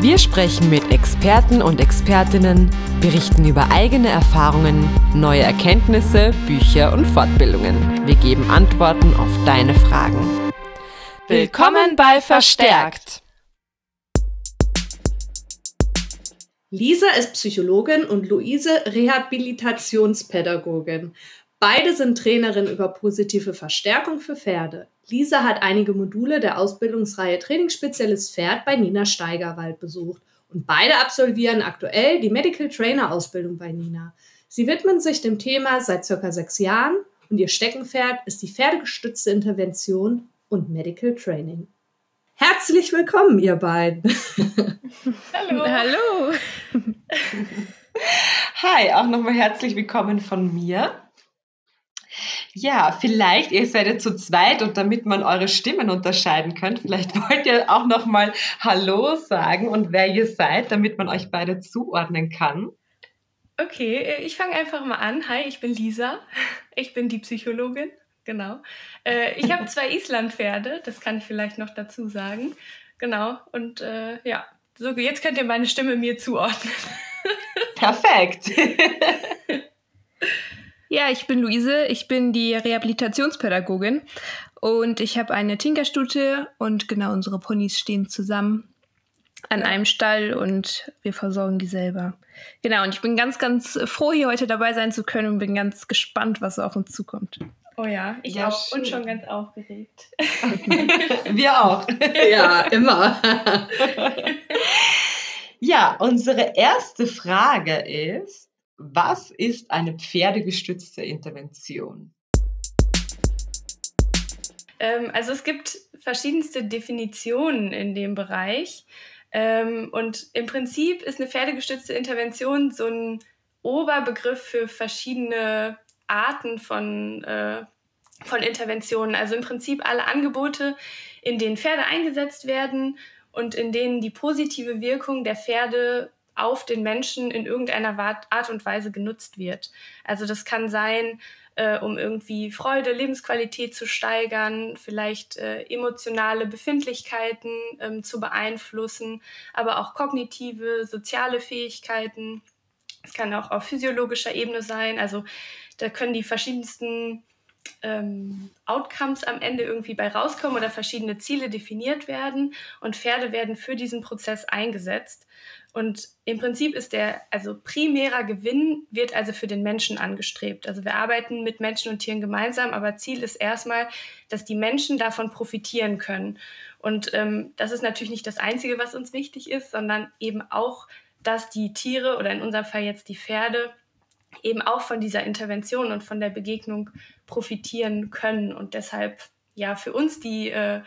Wir sprechen mit Experten und Expertinnen, berichten über eigene Erfahrungen, neue Erkenntnisse, Bücher und Fortbildungen. Wir geben Antworten auf deine Fragen. Willkommen bei Verstärkt! Lisa ist Psychologin und Luise Rehabilitationspädagogin. Beide sind Trainerin über positive Verstärkung für Pferde. Lisa hat einige Module der Ausbildungsreihe Trainingsspezialist Pferd bei Nina Steigerwald besucht und beide absolvieren aktuell die Medical Trainer Ausbildung bei Nina. Sie widmen sich dem Thema seit circa sechs Jahren und ihr Steckenpferd ist die pferdegestützte Intervention und Medical Training. Herzlich willkommen, ihr beiden. Hallo. Hallo. Hi, auch nochmal herzlich willkommen von mir. Ja, vielleicht, ihr seid ja zu zweit und damit man eure Stimmen unterscheiden könnt, vielleicht wollt ihr auch nochmal Hallo sagen und wer ihr seid, damit man euch beide zuordnen kann. Okay, äh, ich fange einfach mal an. Hi, ich bin Lisa. Ich bin die Psychologin. Genau. Äh, ich habe zwei Islandpferde, das kann ich vielleicht noch dazu sagen. Genau. Und äh, ja, so jetzt könnt ihr meine Stimme mir zuordnen. Perfekt. Ja, ich bin Luise, ich bin die Rehabilitationspädagogin und ich habe eine Tinkerstute und genau unsere Ponys stehen zusammen an einem Stall und wir versorgen die selber. Genau, und ich bin ganz, ganz froh, hier heute dabei sein zu können und bin ganz gespannt, was auf uns zukommt. Oh ja, ich ja, auch schön. und schon ganz aufgeregt. wir auch. Ja, immer. ja, unsere erste Frage ist, was ist eine pferdegestützte Intervention? Ähm, also es gibt verschiedenste Definitionen in dem Bereich. Ähm, und im Prinzip ist eine pferdegestützte Intervention so ein Oberbegriff für verschiedene Arten von, äh, von Interventionen. Also im Prinzip alle Angebote, in denen Pferde eingesetzt werden und in denen die positive Wirkung der Pferde auf den Menschen in irgendeiner Art und Weise genutzt wird. Also das kann sein, äh, um irgendwie Freude, Lebensqualität zu steigern, vielleicht äh, emotionale Befindlichkeiten ähm, zu beeinflussen, aber auch kognitive, soziale Fähigkeiten. Es kann auch auf physiologischer Ebene sein. Also da können die verschiedensten ähm, Outcomes am Ende irgendwie bei rauskommen oder verschiedene Ziele definiert werden und Pferde werden für diesen Prozess eingesetzt. Und im Prinzip ist der, also primärer Gewinn wird also für den Menschen angestrebt. Also wir arbeiten mit Menschen und Tieren gemeinsam, aber Ziel ist erstmal, dass die Menschen davon profitieren können. Und ähm, das ist natürlich nicht das Einzige, was uns wichtig ist, sondern eben auch, dass die Tiere oder in unserem Fall jetzt die Pferde eben auch von dieser Intervention und von der Begegnung profitieren können. Und deshalb ja für uns die äh,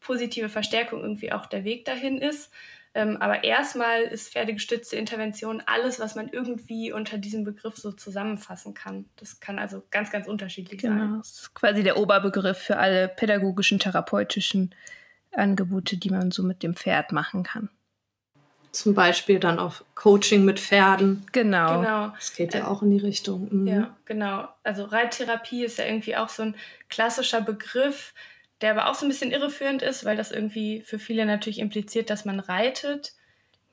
positive Verstärkung irgendwie auch der Weg dahin ist. Ähm, aber erstmal ist pferdegestützte Intervention alles, was man irgendwie unter diesem Begriff so zusammenfassen kann. Das kann also ganz, ganz unterschiedlich genau. sein. Das ist quasi der Oberbegriff für alle pädagogischen, therapeutischen Angebote, die man so mit dem Pferd machen kann. Zum Beispiel dann auf Coaching mit Pferden. Genau. genau. Das geht ja äh, auch in die Richtung. Mhm. Ja, genau. Also Reittherapie ist ja irgendwie auch so ein klassischer Begriff, der aber auch so ein bisschen irreführend ist, weil das irgendwie für viele natürlich impliziert, dass man reitet.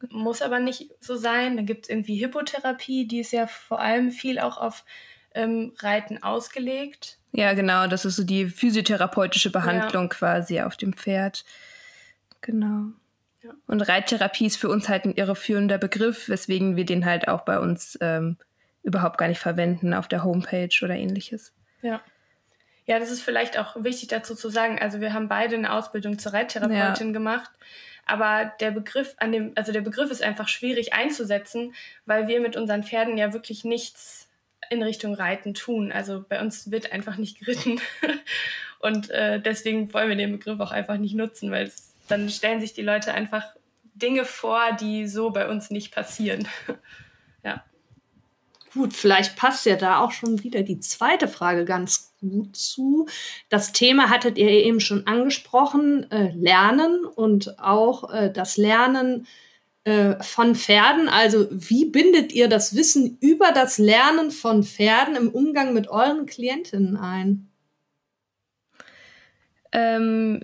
Muss aber nicht so sein. Dann gibt es irgendwie Hippotherapie, die ist ja vor allem viel auch auf ähm, Reiten ausgelegt. Ja, genau, das ist so die physiotherapeutische Behandlung ja. quasi auf dem Pferd. Genau. Und Reittherapie ist für uns halt ein irreführender Begriff, weswegen wir den halt auch bei uns ähm, überhaupt gar nicht verwenden auf der Homepage oder ähnliches. Ja. Ja, das ist vielleicht auch wichtig dazu zu sagen. Also wir haben beide eine Ausbildung zur Reittherapeutin ja. gemacht. Aber der Begriff an dem, also der Begriff ist einfach schwierig einzusetzen, weil wir mit unseren Pferden ja wirklich nichts in Richtung Reiten tun. Also bei uns wird einfach nicht geritten. Und äh, deswegen wollen wir den Begriff auch einfach nicht nutzen, weil es, dann stellen sich die Leute einfach Dinge vor, die so bei uns nicht passieren. ja. Gut, vielleicht passt ja da auch schon wieder die zweite Frage ganz gut zu. Das Thema hattet ihr eben schon angesprochen, äh, Lernen und auch äh, das Lernen äh, von Pferden. Also wie bindet ihr das Wissen über das Lernen von Pferden im Umgang mit euren Klientinnen ein? Ähm,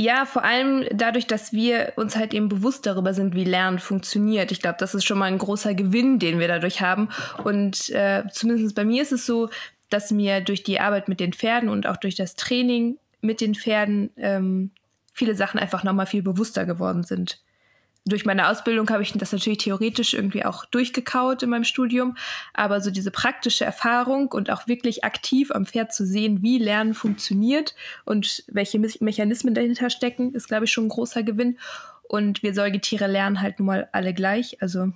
ja, vor allem dadurch, dass wir uns halt eben bewusst darüber sind, wie Lernen funktioniert. Ich glaube, das ist schon mal ein großer Gewinn, den wir dadurch haben. Und äh, zumindest bei mir ist es so, dass mir durch die Arbeit mit den Pferden und auch durch das Training mit den Pferden ähm, viele Sachen einfach nochmal viel bewusster geworden sind durch meine Ausbildung habe ich das natürlich theoretisch irgendwie auch durchgekaut in meinem Studium, aber so diese praktische Erfahrung und auch wirklich aktiv am Pferd zu sehen, wie Lernen funktioniert und welche Me Mechanismen dahinter stecken, ist, glaube ich, schon ein großer Gewinn. Und wir Säugetiere lernen halt nun mal alle gleich. Also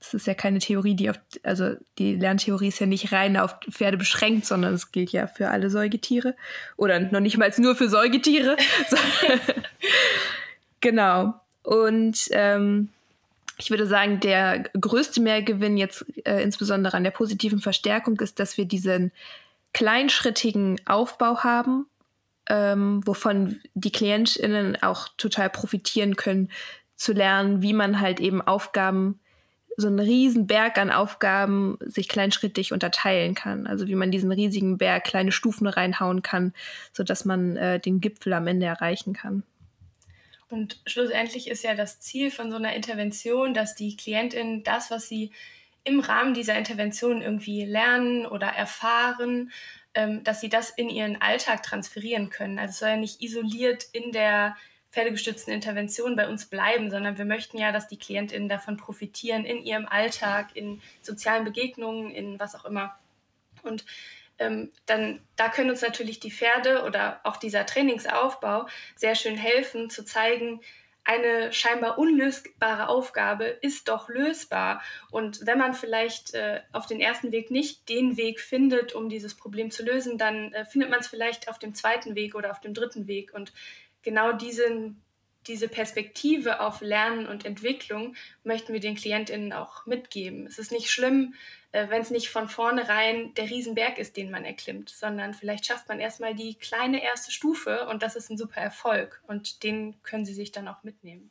das ist ja keine Theorie, die auf, also die Lerntheorie ist ja nicht rein auf Pferde beschränkt, sondern es gilt ja für alle Säugetiere. Oder noch nicht mal nur für Säugetiere. genau. Und ähm, ich würde sagen, der größte Mehrgewinn jetzt äh, insbesondere an der positiven Verstärkung ist, dass wir diesen kleinschrittigen Aufbau haben, ähm, wovon die KlientInnen auch total profitieren können, zu lernen, wie man halt eben Aufgaben, so einen riesen Berg an Aufgaben sich kleinschrittig unterteilen kann. Also wie man diesen riesigen Berg kleine Stufen reinhauen kann, sodass man äh, den Gipfel am Ende erreichen kann. Und schlussendlich ist ja das Ziel von so einer Intervention, dass die Klientin das, was sie im Rahmen dieser Intervention irgendwie lernen oder erfahren, ähm, dass sie das in ihren Alltag transferieren können. Also es soll ja nicht isoliert in der pferdegestützten Intervention bei uns bleiben, sondern wir möchten ja, dass die Klientinnen davon profitieren in ihrem Alltag, in sozialen Begegnungen, in was auch immer. Und ähm, dann da können uns natürlich die Pferde oder auch dieser Trainingsaufbau sehr schön helfen, zu zeigen, eine scheinbar unlösbare Aufgabe ist doch lösbar. Und wenn man vielleicht äh, auf den ersten Weg nicht den Weg findet, um dieses Problem zu lösen, dann äh, findet man es vielleicht auf dem zweiten Weg oder auf dem dritten Weg. Und genau diesen, diese Perspektive auf Lernen und Entwicklung möchten wir den KlientInnen auch mitgeben. Es ist nicht schlimm, wenn es nicht von vornherein der Riesenberg ist, den man erklimmt, sondern vielleicht schafft man erstmal die kleine erste Stufe und das ist ein super Erfolg und den können Sie sich dann auch mitnehmen.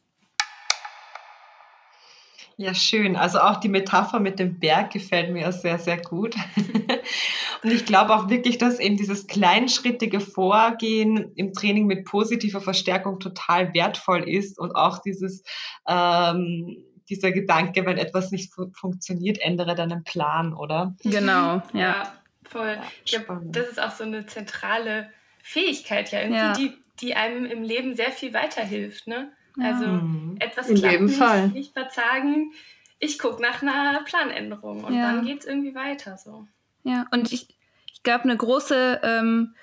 Ja, schön. Also auch die Metapher mit dem Berg gefällt mir sehr, sehr gut. Und ich glaube auch wirklich, dass eben dieses kleinschrittige Vorgehen im Training mit positiver Verstärkung total wertvoll ist und auch dieses ähm, dieser Gedanke, wenn etwas nicht fu funktioniert, ändere deinen Plan, oder? Genau, ja. ja voll. Ja, das ist auch so eine zentrale Fähigkeit ja irgendwie, ja. Die, die einem im Leben sehr viel weiterhilft. Ne? Also mhm. etwas In jedem nicht, Fall. nicht verzagen. Ich gucke nach einer Planänderung und dann geht es irgendwie weiter so. Ja, und ich, ich glaube, eine große ähm,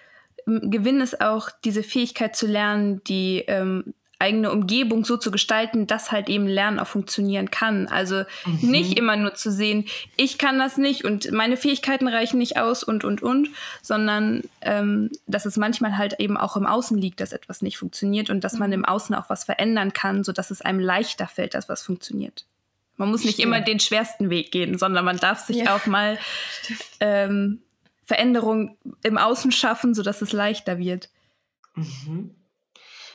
Gewinn ist auch diese Fähigkeit zu lernen, die ähm, eigene Umgebung so zu gestalten, dass halt eben Lernen auch funktionieren kann. Also mhm. nicht immer nur zu sehen, ich kann das nicht und meine Fähigkeiten reichen nicht aus und, und, und, sondern ähm, dass es manchmal halt eben auch im Außen liegt, dass etwas nicht funktioniert und dass mhm. man im Außen auch was verändern kann, sodass es einem leichter fällt, dass was funktioniert. Man muss nicht Stimmt. immer den schwersten Weg gehen, sondern man darf sich ja. auch mal ähm, Veränderungen im Außen schaffen, sodass es leichter wird. Mhm.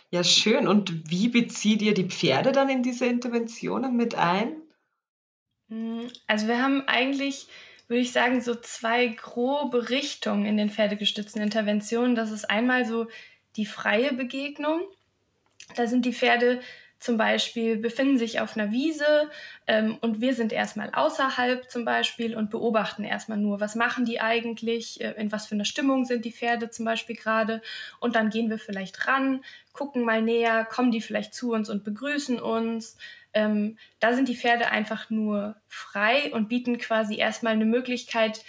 Ja, schön. Und wie bezieht ihr die Pferde dann in diese Interventionen mit ein? Hm, also wir haben eigentlich, würde ich sagen, so zwei grobe Richtungen in den pferdegestützten Interventionen. Das ist einmal so die freie Begegnung. Da sind die Pferde zum Beispiel befinden sich auf einer Wiese ähm, und wir sind erstmal außerhalb zum Beispiel und beobachten erstmal nur, was machen die eigentlich, äh, in was für einer Stimmung sind die Pferde zum Beispiel gerade und dann gehen wir vielleicht ran, gucken mal näher, kommen die vielleicht zu uns und begrüßen uns. Ähm, da sind die Pferde einfach nur frei und bieten quasi erstmal eine Möglichkeit,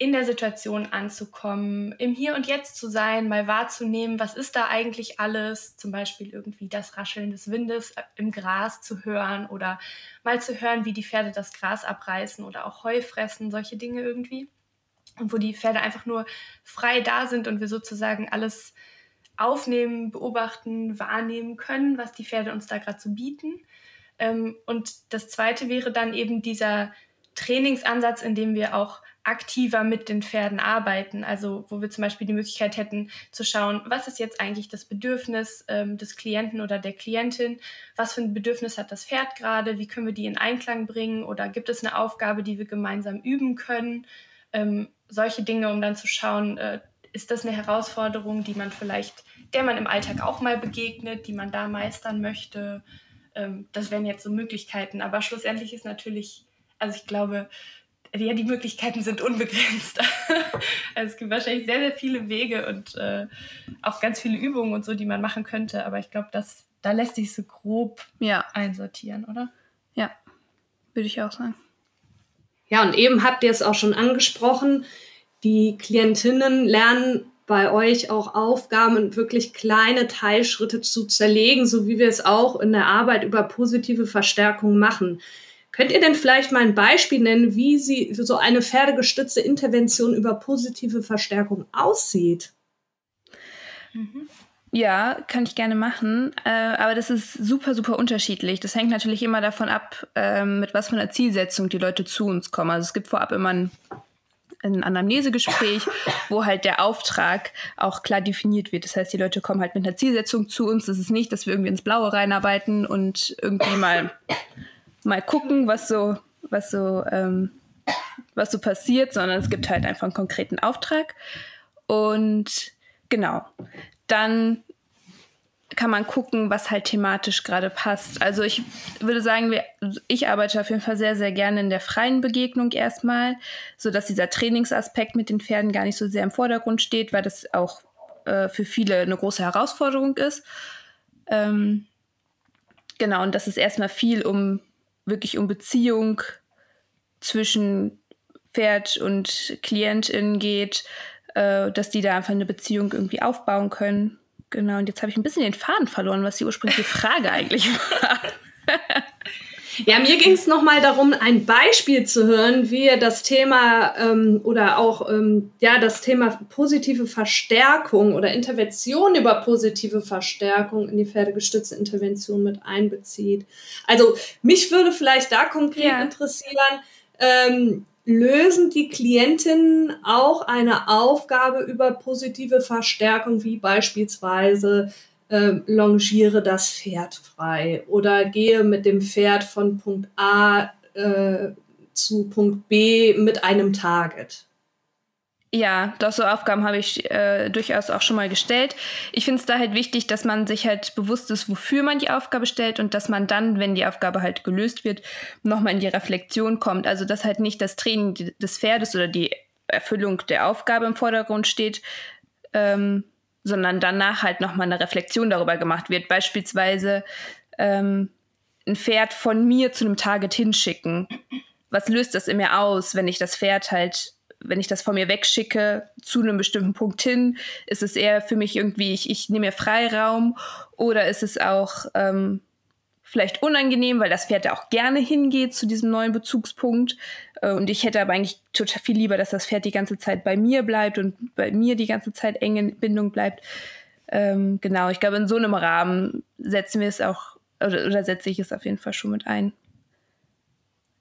in der Situation anzukommen, im Hier und Jetzt zu sein, mal wahrzunehmen, was ist da eigentlich alles, zum Beispiel irgendwie das Rascheln des Windes im Gras zu hören oder mal zu hören, wie die Pferde das Gras abreißen oder auch Heu fressen, solche Dinge irgendwie. Und wo die Pferde einfach nur frei da sind und wir sozusagen alles aufnehmen, beobachten, wahrnehmen können, was die Pferde uns da gerade so bieten. Ähm, und das Zweite wäre dann eben dieser Trainingsansatz, in dem wir auch aktiver mit den Pferden arbeiten. Also wo wir zum Beispiel die Möglichkeit hätten zu schauen, was ist jetzt eigentlich das Bedürfnis ähm, des Klienten oder der Klientin, was für ein Bedürfnis hat das Pferd gerade, wie können wir die in Einklang bringen oder gibt es eine Aufgabe, die wir gemeinsam üben können. Ähm, solche Dinge, um dann zu schauen, äh, ist das eine Herausforderung, die man vielleicht, der man im Alltag auch mal begegnet, die man da meistern möchte. Ähm, das wären jetzt so Möglichkeiten. Aber schlussendlich ist natürlich, also ich glaube, ja, die Möglichkeiten sind unbegrenzt. also es gibt wahrscheinlich sehr, sehr viele Wege und äh, auch ganz viele Übungen und so, die man machen könnte. Aber ich glaube, da lässt sich so grob ja. einsortieren, oder? Ja, würde ich auch sagen. Ja, und eben habt ihr es auch schon angesprochen. Die Klientinnen lernen bei euch auch Aufgaben und wirklich kleine Teilschritte zu zerlegen, so wie wir es auch in der Arbeit über positive Verstärkung machen. Könnt ihr denn vielleicht mal ein Beispiel nennen, wie sie so eine pferdegestützte Intervention über positive Verstärkung aussieht? Mhm. Ja, kann ich gerne machen. Äh, aber das ist super, super unterschiedlich. Das hängt natürlich immer davon ab, äh, mit was für einer Zielsetzung die Leute zu uns kommen. Also es gibt vorab immer ein, ein Anamnesegespräch, wo halt der Auftrag auch klar definiert wird. Das heißt, die Leute kommen halt mit einer Zielsetzung zu uns. Das ist nicht, dass wir irgendwie ins Blaue reinarbeiten und irgendwie mal mal gucken, was so, was so, ähm, was so passiert, sondern es gibt halt einfach einen konkreten Auftrag. Und genau, dann kann man gucken, was halt thematisch gerade passt. Also ich würde sagen, wir, ich arbeite auf jeden Fall sehr, sehr gerne in der freien Begegnung erstmal, sodass dieser Trainingsaspekt mit den Pferden gar nicht so sehr im Vordergrund steht, weil das auch äh, für viele eine große Herausforderung ist. Ähm, genau, und dass es erstmal viel um wirklich um Beziehung zwischen Pferd und Klientin geht, äh, dass die da einfach eine Beziehung irgendwie aufbauen können. Genau, und jetzt habe ich ein bisschen den Faden verloren, was die ursprüngliche Frage eigentlich war. Ja, mir ging es nochmal darum, ein Beispiel zu hören, wie ihr das Thema ähm, oder auch ähm, ja, das Thema positive Verstärkung oder Intervention über positive Verstärkung in die pferdegestützte Intervention mit einbezieht. Also mich würde vielleicht da konkret ja. interessieren, ähm, lösen die Klientinnen auch eine Aufgabe über positive Verstärkung, wie beispielsweise äh, longiere das Pferd frei oder gehe mit dem Pferd von Punkt A äh, zu Punkt B mit einem Target. Ja, doch so Aufgaben habe ich äh, durchaus auch schon mal gestellt. Ich finde es da halt wichtig, dass man sich halt bewusst ist, wofür man die Aufgabe stellt und dass man dann, wenn die Aufgabe halt gelöst wird, nochmal in die Reflexion kommt. Also dass halt nicht das Training des Pferdes oder die Erfüllung der Aufgabe im Vordergrund steht, ähm, sondern danach halt nochmal eine Reflexion darüber gemacht wird. Beispielsweise ähm, ein Pferd von mir zu einem Target hinschicken. Was löst das in mir aus, wenn ich das Pferd halt, wenn ich das von mir wegschicke zu einem bestimmten Punkt hin? Ist es eher für mich irgendwie, ich, ich nehme mir Freiraum oder ist es auch ähm, vielleicht unangenehm, weil das Pferd da auch gerne hingeht zu diesem neuen Bezugspunkt. Äh, und ich hätte aber eigentlich total viel lieber, dass das Pferd die ganze Zeit bei mir bleibt und bei mir die ganze Zeit eng in Bindung bleibt. Ähm, genau, ich glaube, in so einem Rahmen setzen wir es auch, oder, oder setze ich es auf jeden Fall schon mit ein.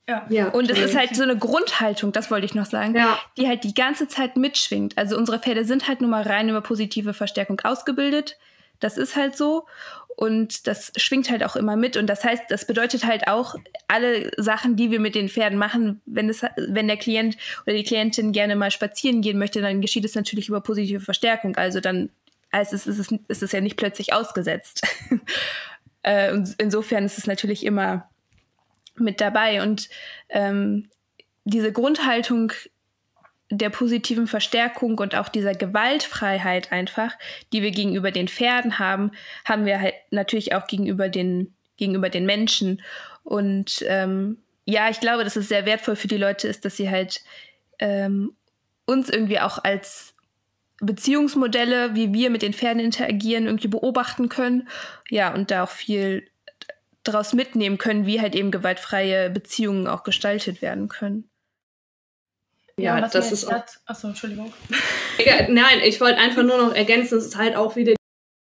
Ja. ja. Und es ist halt so eine Grundhaltung, das wollte ich noch sagen, ja. die halt die ganze Zeit mitschwingt. Also unsere Pferde sind halt nur mal rein über positive Verstärkung ausgebildet. Das ist halt so. Und das schwingt halt auch immer mit. Und das heißt, das bedeutet halt auch, alle Sachen, die wir mit den Pferden machen, wenn, es, wenn der Klient oder die Klientin gerne mal spazieren gehen möchte, dann geschieht es natürlich über positive Verstärkung. Also dann heißt es, ist es, ist es ja nicht plötzlich ausgesetzt. äh, insofern ist es natürlich immer mit dabei. Und ähm, diese Grundhaltung der positiven Verstärkung und auch dieser Gewaltfreiheit einfach, die wir gegenüber den Pferden haben, haben wir halt natürlich auch gegenüber den, gegenüber den Menschen. Und ähm, ja, ich glaube, dass es sehr wertvoll für die Leute ist, dass sie halt ähm, uns irgendwie auch als Beziehungsmodelle, wie wir mit den Pferden interagieren, irgendwie beobachten können. Ja, und da auch viel daraus mitnehmen können, wie halt eben gewaltfreie Beziehungen auch gestaltet werden können. Ja, das ist auch. Achso, Entschuldigung. nein, ich wollte einfach nur noch ergänzen, es ist halt auch wieder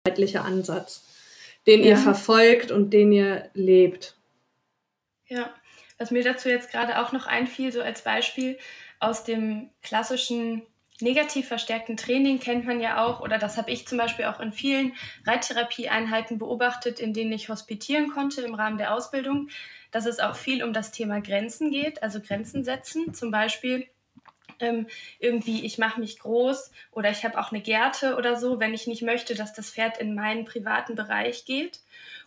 ganzheitlicher Ansatz, den Ja. ihr verfolgt und den ihr lebt. Ja, was mir dazu jetzt gerade auch noch einfiel, so als Beispiel aus dem klassischen negativ verstärkten Training kennt man ja auch, oder das habe ich zum Beispiel auch in vielen Reittherapieeinheiten beobachtet, in denen ich hospitieren konnte im Rahmen der Ausbildung, dass es auch viel um das Thema Grenzen geht, also Grenzen setzen. Zum Beispiel ähm, irgendwie, ich mache mich groß oder ich habe auch eine Gerte oder so, wenn ich nicht möchte, dass das Pferd in meinen privaten Bereich geht.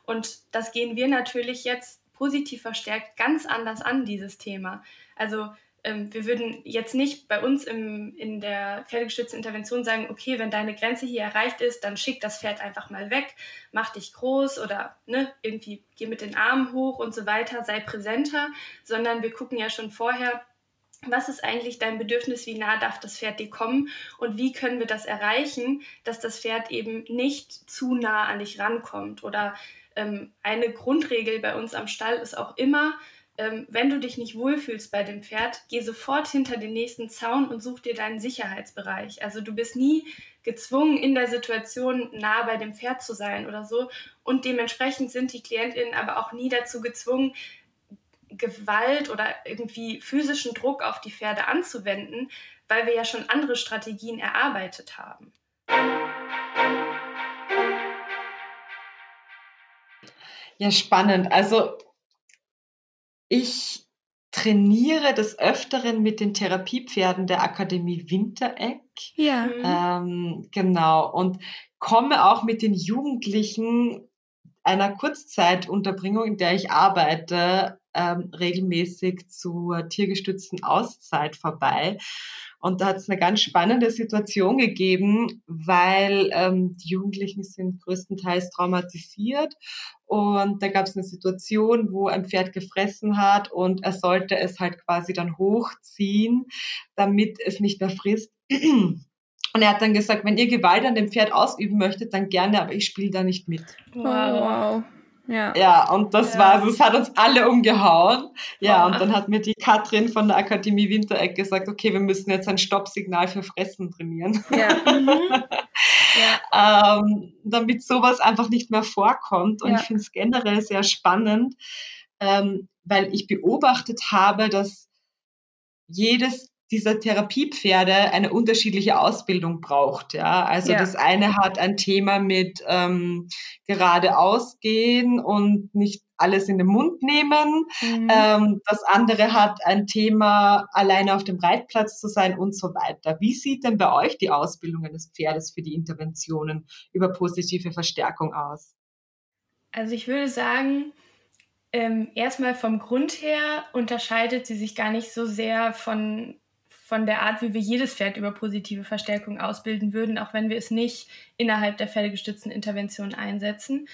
Und das gehen wir natürlich jetzt positiv verstärkt ganz anders an, dieses Thema. Also ähm, wir würden jetzt nicht bei uns im, in der pferdegestützten Intervention sagen, okay, wenn deine Grenze hier erreicht ist, dann schick das Pferd einfach mal weg, mach dich groß oder ne, irgendwie geh mit den Armen hoch und so weiter, sei präsenter, sondern wir gucken ja schon vorher, was ist eigentlich dein Bedürfnis, wie nah darf das Pferd dir kommen und wie können wir das erreichen, dass das Pferd eben nicht zu nah an dich rankommt. Oder ähm, eine Grundregel bei uns am Stall ist auch immer, ähm, wenn du dich nicht wohlfühlst bei dem Pferd, geh sofort hinter den nächsten Zaun und such dir deinen Sicherheitsbereich. Also du bist nie gezwungen, in der Situation nah bei dem Pferd zu sein oder so. Und dementsprechend sind die KlientInnen aber auch nie dazu gezwungen, Gewalt oder irgendwie physischen Druck auf die Pferde anzuwenden, weil wir ja schon andere Strategien erarbeitet haben. Ja, spannend. Also ich trainiere des Öfteren mit den Therapiepferden der Akademie Wintereck. Ja. Mhm. Ähm, genau. Und komme auch mit den Jugendlichen einer Kurzzeitunterbringung, in der ich arbeite, ähm, regelmäßig zur tiergestützten Auszeit vorbei. Und da hat es eine ganz spannende Situation gegeben, weil ähm, die Jugendlichen sind größtenteils traumatisiert. Und da gab es eine Situation, wo ein Pferd gefressen hat und er sollte es halt quasi dann hochziehen, damit es nicht mehr frisst. Und er hat dann gesagt, wenn ihr Gewalt an dem Pferd ausüben möchtet, dann gerne, aber ich spiele da nicht mit. Oh, wow. Ja. Ja, und das Ja. war, das hat uns alle umgehauen. Ja, Boah. und dann hat mir die Katrin von der Akademie Wintereck gesagt, okay, wir müssen jetzt ein Stoppsignal für Fressen trainieren, Ja. Mhm. Ja. ähm, damit sowas einfach nicht mehr vorkommt. Und Ja. ich finde es generell sehr spannend, ähm, weil ich beobachtet habe, dass jedes dieser Therapiepferde eine unterschiedliche Ausbildung braucht. Ja, also Ja. das eine hat ein Thema mit ähm, geradeaus gehen und nicht alles in den Mund nehmen. Mhm. Ähm, das andere hat ein Thema, alleine auf dem Reitplatz zu sein und so weiter. Wie sieht denn bei euch die Ausbildung eines Pferdes für die Interventionen über positive Verstärkung aus? Also ich würde sagen, ähm, erstmal vom Grund her unterscheidet sie sich gar nicht so sehr von, von der Art, wie wir jedes Pferd über positive Verstärkung ausbilden würden, auch wenn wir es nicht innerhalb der pferdegestützten Intervention einsetzen.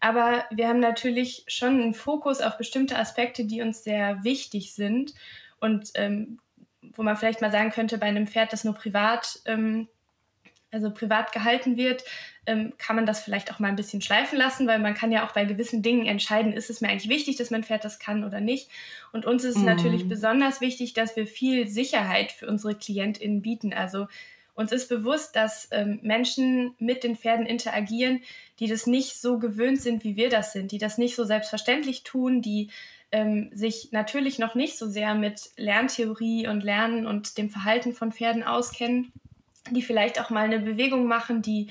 Aber wir haben natürlich schon einen Fokus auf bestimmte Aspekte, die uns sehr wichtig sind und ähm, wo man vielleicht mal sagen könnte, bei einem Pferd, das nur privat ähm, also privat gehalten wird, ähm, kann man das vielleicht auch mal ein bisschen schleifen lassen, weil man kann ja auch bei gewissen Dingen entscheiden, ist es mir eigentlich wichtig, dass mein Pferd das kann oder nicht. Und uns ist es Mhm. natürlich besonders wichtig, dass wir viel Sicherheit für unsere KlientInnen bieten. Also uns ist bewusst, dass ähm, Menschen mit den Pferden interagieren, die das nicht so gewöhnt sind, wie wir das sind, die das nicht so selbstverständlich tun, die ähm, sich natürlich noch nicht so sehr mit Lerntheorie und Lernen und dem Verhalten von Pferden auskennen die vielleicht auch mal eine Bewegung machen, die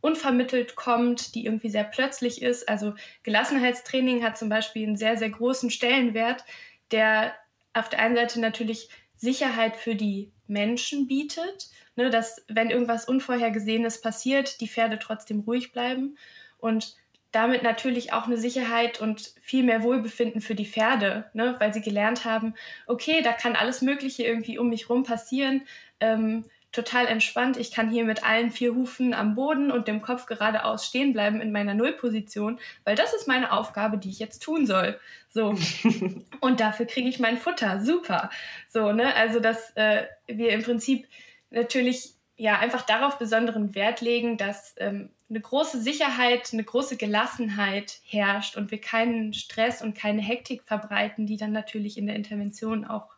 unvermittelt kommt, die irgendwie sehr plötzlich ist. Also Gelassenheitstraining hat zum Beispiel einen sehr, sehr großen Stellenwert, der auf der einen Seite natürlich Sicherheit für die Menschen bietet, ne, dass wenn irgendwas Unvorhergesehenes passiert, die Pferde trotzdem ruhig bleiben und damit natürlich auch eine Sicherheit und viel mehr Wohlbefinden für die Pferde, ne, weil sie gelernt haben, okay, da kann alles Mögliche irgendwie um mich rum passieren. Ähm, total entspannt. Ich kann hier mit allen vier Hufen am Boden und dem Kopf geradeaus stehen bleiben in meiner Nullposition, weil das ist meine Aufgabe, die ich jetzt tun soll. So. und dafür kriege ich mein Futter. Super. So, ne? Also, dass äh, wir im Prinzip natürlich ja einfach darauf besonderen Wert legen, dass ähm, eine große Sicherheit, eine große Gelassenheit herrscht und wir keinen Stress und keine Hektik verbreiten, die dann natürlich in der Intervention auch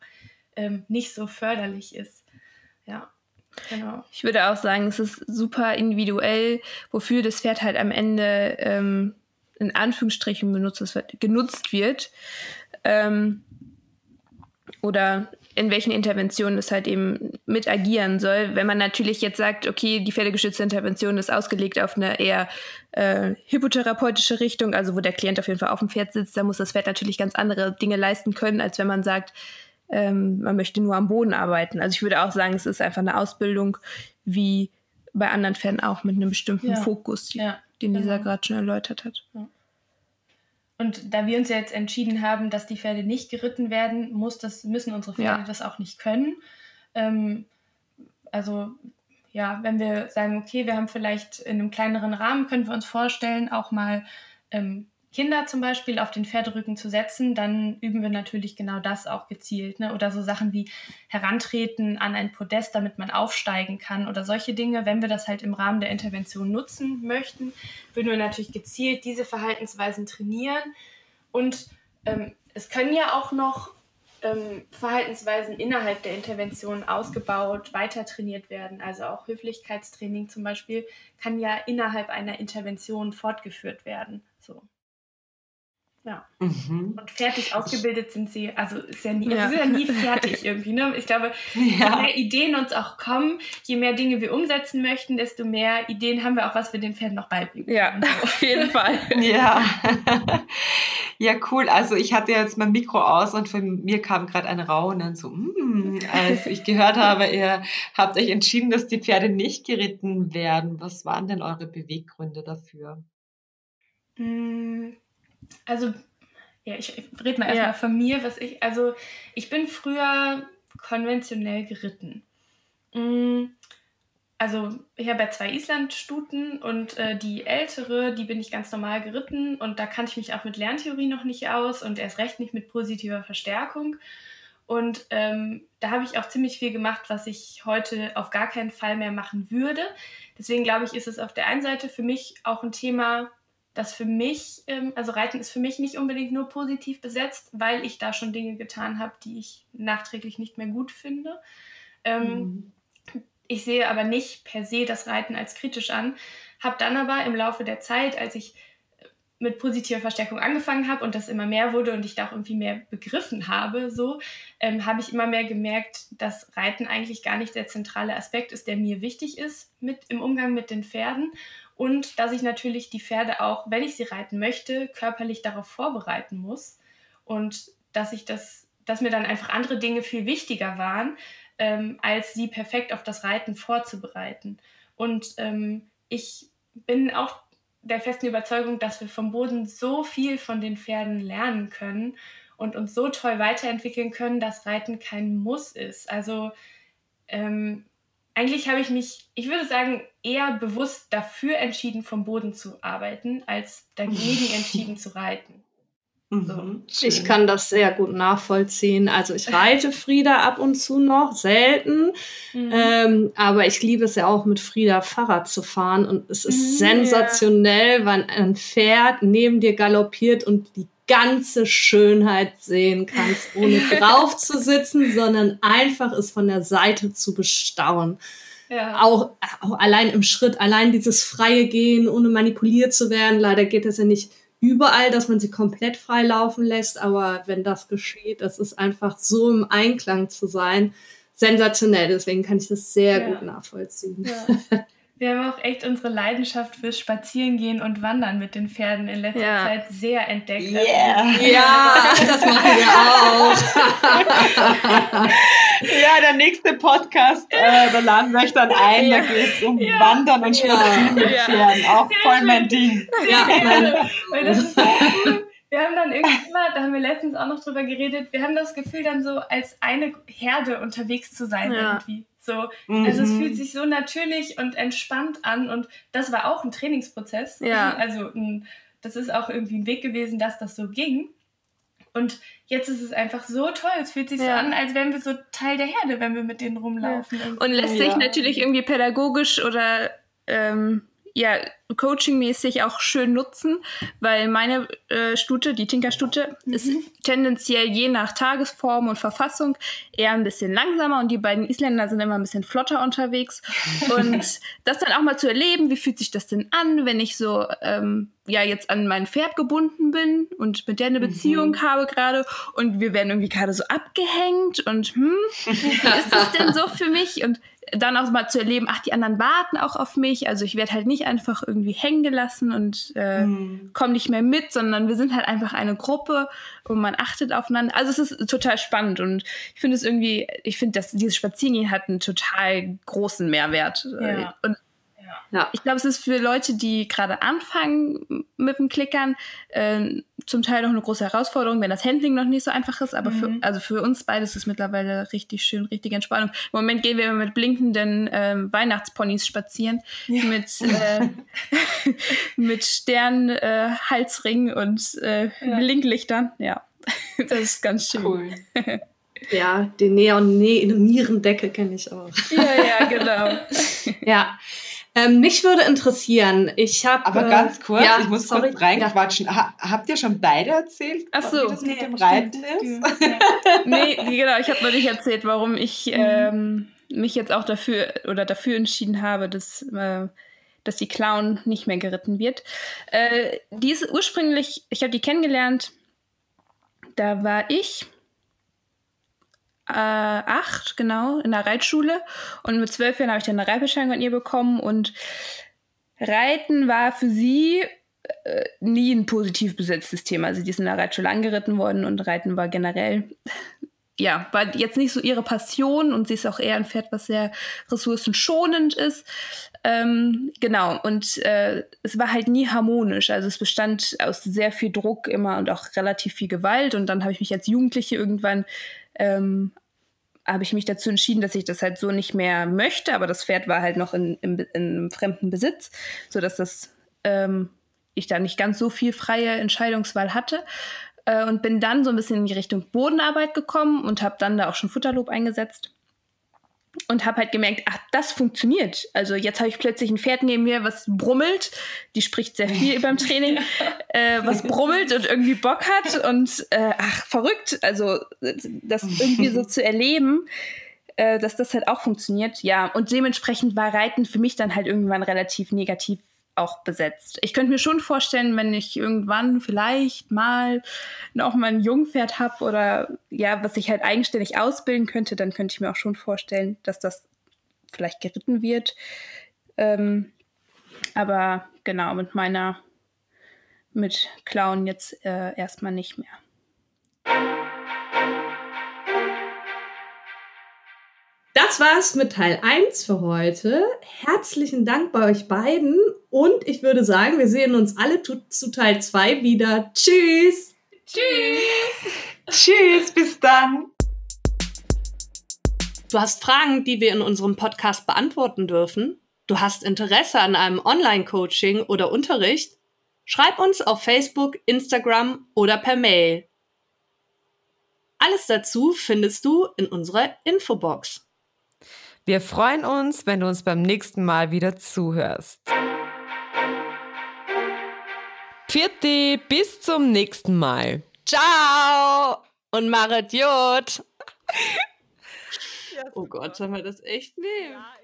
ähm, nicht so förderlich ist. Ja. Genau. Ich würde auch sagen, es ist super individuell, wofür das Pferd halt am Ende ähm, in Anführungsstrichen benutzt, genutzt wird. Ähm, oder in welchen Interventionen es halt eben mit agieren soll. Wenn man natürlich jetzt sagt, okay, die pferdegeschützte Intervention ist ausgelegt auf eine eher äh, hypotherapeutische Richtung, also wo der Klient auf jeden Fall auf dem Pferd sitzt, da muss das Pferd natürlich ganz andere Dinge leisten können, als wenn man sagt, ähm, man möchte nur am Boden arbeiten. Also ich würde auch sagen, es ist einfach eine Ausbildung wie bei anderen Pferden auch mit einem bestimmten ja. Fokus, ja. den Lisa genau. gerade schon erläutert hat. Ja. Und da wir uns ja jetzt entschieden haben, dass die Pferde nicht geritten werden, muss das, müssen unsere Pferde das auch nicht können. Ähm, also ja, wenn wir sagen, okay, wir haben vielleicht in einem kleineren Rahmen, können wir uns vorstellen, auch mal ähm, Kinder zum Beispiel auf den Pferderücken zu setzen, dann üben wir natürlich genau das auch gezielt. Ne? Oder so Sachen wie Herantreten an ein Podest, damit man aufsteigen kann oder solche Dinge. Wenn wir das halt im Rahmen der Intervention nutzen möchten, würden wir natürlich gezielt diese Verhaltensweisen trainieren. Und ähm, es können ja auch noch ähm, Verhaltensweisen innerhalb der Intervention ausgebaut, weiter trainiert werden. Also auch Höflichkeitstraining zum Beispiel kann ja innerhalb einer Intervention fortgeführt werden. So. Ja. Mhm. Und fertig ausgebildet sind sie, also ist ja nie, ja. Ist ja nie fertig irgendwie. Ne? Ich glaube, ja. je mehr Ideen uns auch kommen, je mehr Dinge wir umsetzen möchten, desto mehr Ideen haben wir auch, was wir den Pferden noch beibringen. Ja, so. auf jeden Fall. ja. ja, cool. Also ich hatte jetzt mein Mikro aus und von mir kam gerade ein Raunen, so, mm, als ich gehört habe, ihr habt euch entschieden, dass die Pferde nicht geritten werden. Was waren denn eure Beweggründe dafür? Also, ja, ich, ich rede mal erstmal ja. von mir, was ich, also ich bin früher konventionell geritten. Mm, also ich habe ja zwei Islandstuten und äh, die ältere, die bin ich ganz normal geritten und da kannte ich mich auch mit Lerntheorie noch nicht aus und erst recht nicht mit positiver Verstärkung. Und ähm, da habe ich auch ziemlich viel gemacht, was ich heute auf gar keinen Fall mehr machen würde. Deswegen glaube ich, ist es auf der einen Seite für mich auch ein Thema, das für mich, ähm, also Reiten ist für mich nicht unbedingt nur positiv besetzt, weil ich da schon Dinge getan habe, die ich nachträglich nicht mehr gut finde. Ähm, mhm. Ich sehe aber nicht per se das Reiten als kritisch an, habe dann aber im Laufe der Zeit, als ich mit positiver Verstärkung angefangen habe und das immer mehr wurde und ich da auch irgendwie mehr begriffen habe, so ähm, habe ich immer mehr gemerkt, dass Reiten eigentlich gar nicht der zentrale Aspekt ist, der mir wichtig ist mit im Umgang mit den Pferden und dass ich natürlich die Pferde auch, wenn ich sie reiten möchte, körperlich darauf vorbereiten muss und dass ich das, dass mir dann einfach andere Dinge viel wichtiger waren, ähm, als sie perfekt auf das Reiten vorzubereiten. Und ähm, ich bin auch der festen Überzeugung, dass wir vom Boden so viel von den Pferden lernen können und uns so toll weiterentwickeln können, dass Reiten kein Muss ist. Also ähm, eigentlich habe ich mich, ich würde sagen, eher bewusst dafür entschieden, vom Boden zu arbeiten, als dagegen entschieden zu reiten. Mhm. So. Ich kann das sehr gut nachvollziehen. Also ich reite Frieda ab und zu noch, selten. Mhm. Ähm, aber ich liebe es ja auch mit Frieda Fahrrad zu fahren. Und es ist mhm, sensationell, ja. wann ein Pferd neben dir galoppiert und die ganze Schönheit sehen kannst, ohne drauf zu sitzen, sondern einfach es von der Seite zu bestaunen. Ja. Auch, auch allein im Schritt, allein dieses freie Gehen, ohne manipuliert zu werden. Leider geht es ja nicht überall, dass man sie komplett frei laufen lässt, aber wenn das geschieht, das ist einfach so im Einklang zu sein, sensationell. Deswegen kann ich das sehr ja. gut nachvollziehen. Ja. Wir haben auch echt unsere Leidenschaft fürs Spazierengehen und Wandern mit den Pferden in letzter ja. Zeit sehr entdeckt. Yeah. Ja, das machen wir auch. ja, der nächste Podcast, äh, da laden wir euch dann ein, da geht es um ja. Wandern und Spazieren mit Pferden. Auch sehr voll mein Ding. Ja, gerne. Weil das ist so cool. Wir haben dann irgendwann mal, da haben wir letztens auch noch drüber geredet, wir haben das Gefühl, dann so als eine Herde unterwegs zu sein irgendwie. So, mhm. Also es fühlt sich so natürlich und entspannt an und das war auch ein Trainingsprozess. Ja. Also ein, das ist auch irgendwie ein Weg gewesen, dass das so ging. Und jetzt ist es einfach so toll. Es fühlt sich ja. so an, als wären wir so Teil der Herde, wenn wir mit denen rumlaufen. Ja. Und lässt sich natürlich irgendwie pädagogisch oder ähm, ja, coachingmäßig auch schön nutzen, weil meine äh, Stute, die Tinkerstute, mhm. ist tendenziell je nach Tagesform und Verfassung eher ein bisschen langsamer und die beiden Isländer sind immer ein bisschen flotter unterwegs. und das dann auch mal zu erleben, wie fühlt sich das denn an, wenn ich so ähm, ja jetzt an mein Pferd gebunden bin und mit der eine Beziehung mhm. habe gerade und wir werden irgendwie gerade so abgehängt und hm, wie ist das denn so für mich? Und dann auch mal zu erleben, ach, die anderen warten auch auf mich. Also ich werde halt nicht einfach irgendwie hängen gelassen und äh, mhm. komme nicht mehr mit, sondern wir sind halt einfach eine Gruppe und man achtet aufeinander. Also es ist total spannend und ich finde es irgendwie, ich finde, dass dieses Spazierengehen hat einen total großen Mehrwert. Ja. Und ja. Ich glaube, es ist für Leute, die gerade anfangen mit dem Klickern, äh, zum Teil noch eine große Herausforderung, wenn das Handling noch nicht so einfach ist. Aber mhm. für, also für uns beides ist mittlerweile richtig schön, richtige Entspannung. Im Moment gehen wir mit blinkenden äh, Weihnachtsponys spazieren, ja. mit, äh, mit Sternhalsringen äh, und äh, ja. Blinklichtern. Ja, das ist ganz schön. Cool. Ja, die Neon-Nierendecke kenne ich auch. Ja, ja, genau. ja. Ähm, mich würde interessieren, ich habe. Aber äh, ganz kurz, ja, ich muss sorry. kurz reinquatschen. Ja. Ha, habt ihr schon beide erzählt, Ach so. wie das nee, mit dem Reiten ist? nee, genau, ich habe noch nicht erzählt, warum ich mhm. ähm, mich jetzt auch dafür oder dafür entschieden habe, dass, äh, dass die Clown nicht mehr geritten wird. Äh, die ist ursprünglich, ich habe die kennengelernt, da war ich äh, acht, genau, in der Reitschule. Und mit zwölf Jahren habe ich dann eine Reitbescheinigung an ihr bekommen. Und Reiten war für sie äh, nie ein positiv besetztes Thema. Also die ist in der Reitschule angeritten worden und Reiten war generell, ja, war jetzt nicht so ihre Passion und sie ist auch eher ein Pferd, was sehr ressourcenschonend ist. Ähm, genau, und äh, es war halt nie harmonisch. Also es bestand aus sehr viel Druck immer und auch relativ viel Gewalt. Und dann habe ich mich als Jugendliche irgendwann ähm, habe ich mich dazu entschieden, dass ich das halt so nicht mehr möchte, aber das Pferd war halt noch in, in, in fremden Besitz, sodass das ähm, ich da nicht ganz so viel freie Entscheidungswahl hatte. Äh, und bin dann so ein bisschen in die Richtung Bodenarbeit gekommen und habe dann da auch schon Futterlob eingesetzt und habe halt gemerkt, ach, das funktioniert. Also jetzt habe ich plötzlich ein Pferd neben mir, was brummelt. Die spricht sehr viel beim Training, äh, was brummelt und irgendwie Bock hat und äh, ach, verrückt. Also das irgendwie so zu erleben, äh, dass das halt auch funktioniert. Ja, und dementsprechend war Reiten für mich dann halt irgendwann relativ negativ auch besetzt. Ich könnte mir schon vorstellen, wenn ich irgendwann vielleicht mal noch mal ein Jungpferd habe oder ja, was ich halt eigenständig ausbilden könnte, dann könnte ich mir auch schon vorstellen, dass das vielleicht geritten wird. Ähm, aber genau, mit meiner, mit Clown jetzt äh, erstmal nicht mehr. Das war's mit Teil 1 für heute. Herzlichen Dank bei euch beiden und ich würde sagen, wir sehen uns alle zu Teil 2 wieder. Tschüss! Tschüss! Tschüss, bis dann! Du hast Fragen, die wir in unserem Podcast beantworten dürfen? Du hast Interesse an einem Online-Coaching oder Unterricht? Schreib uns auf Facebook, Instagram oder per Mail. Alles dazu findest du in unserer Infobox. Wir freuen uns, wenn du uns beim nächsten Mal wieder zuhörst. Vierte, bis zum nächsten Mal. Ciao und Marit Jod. oh Gott, sollen wir das echt nehmen? Ja,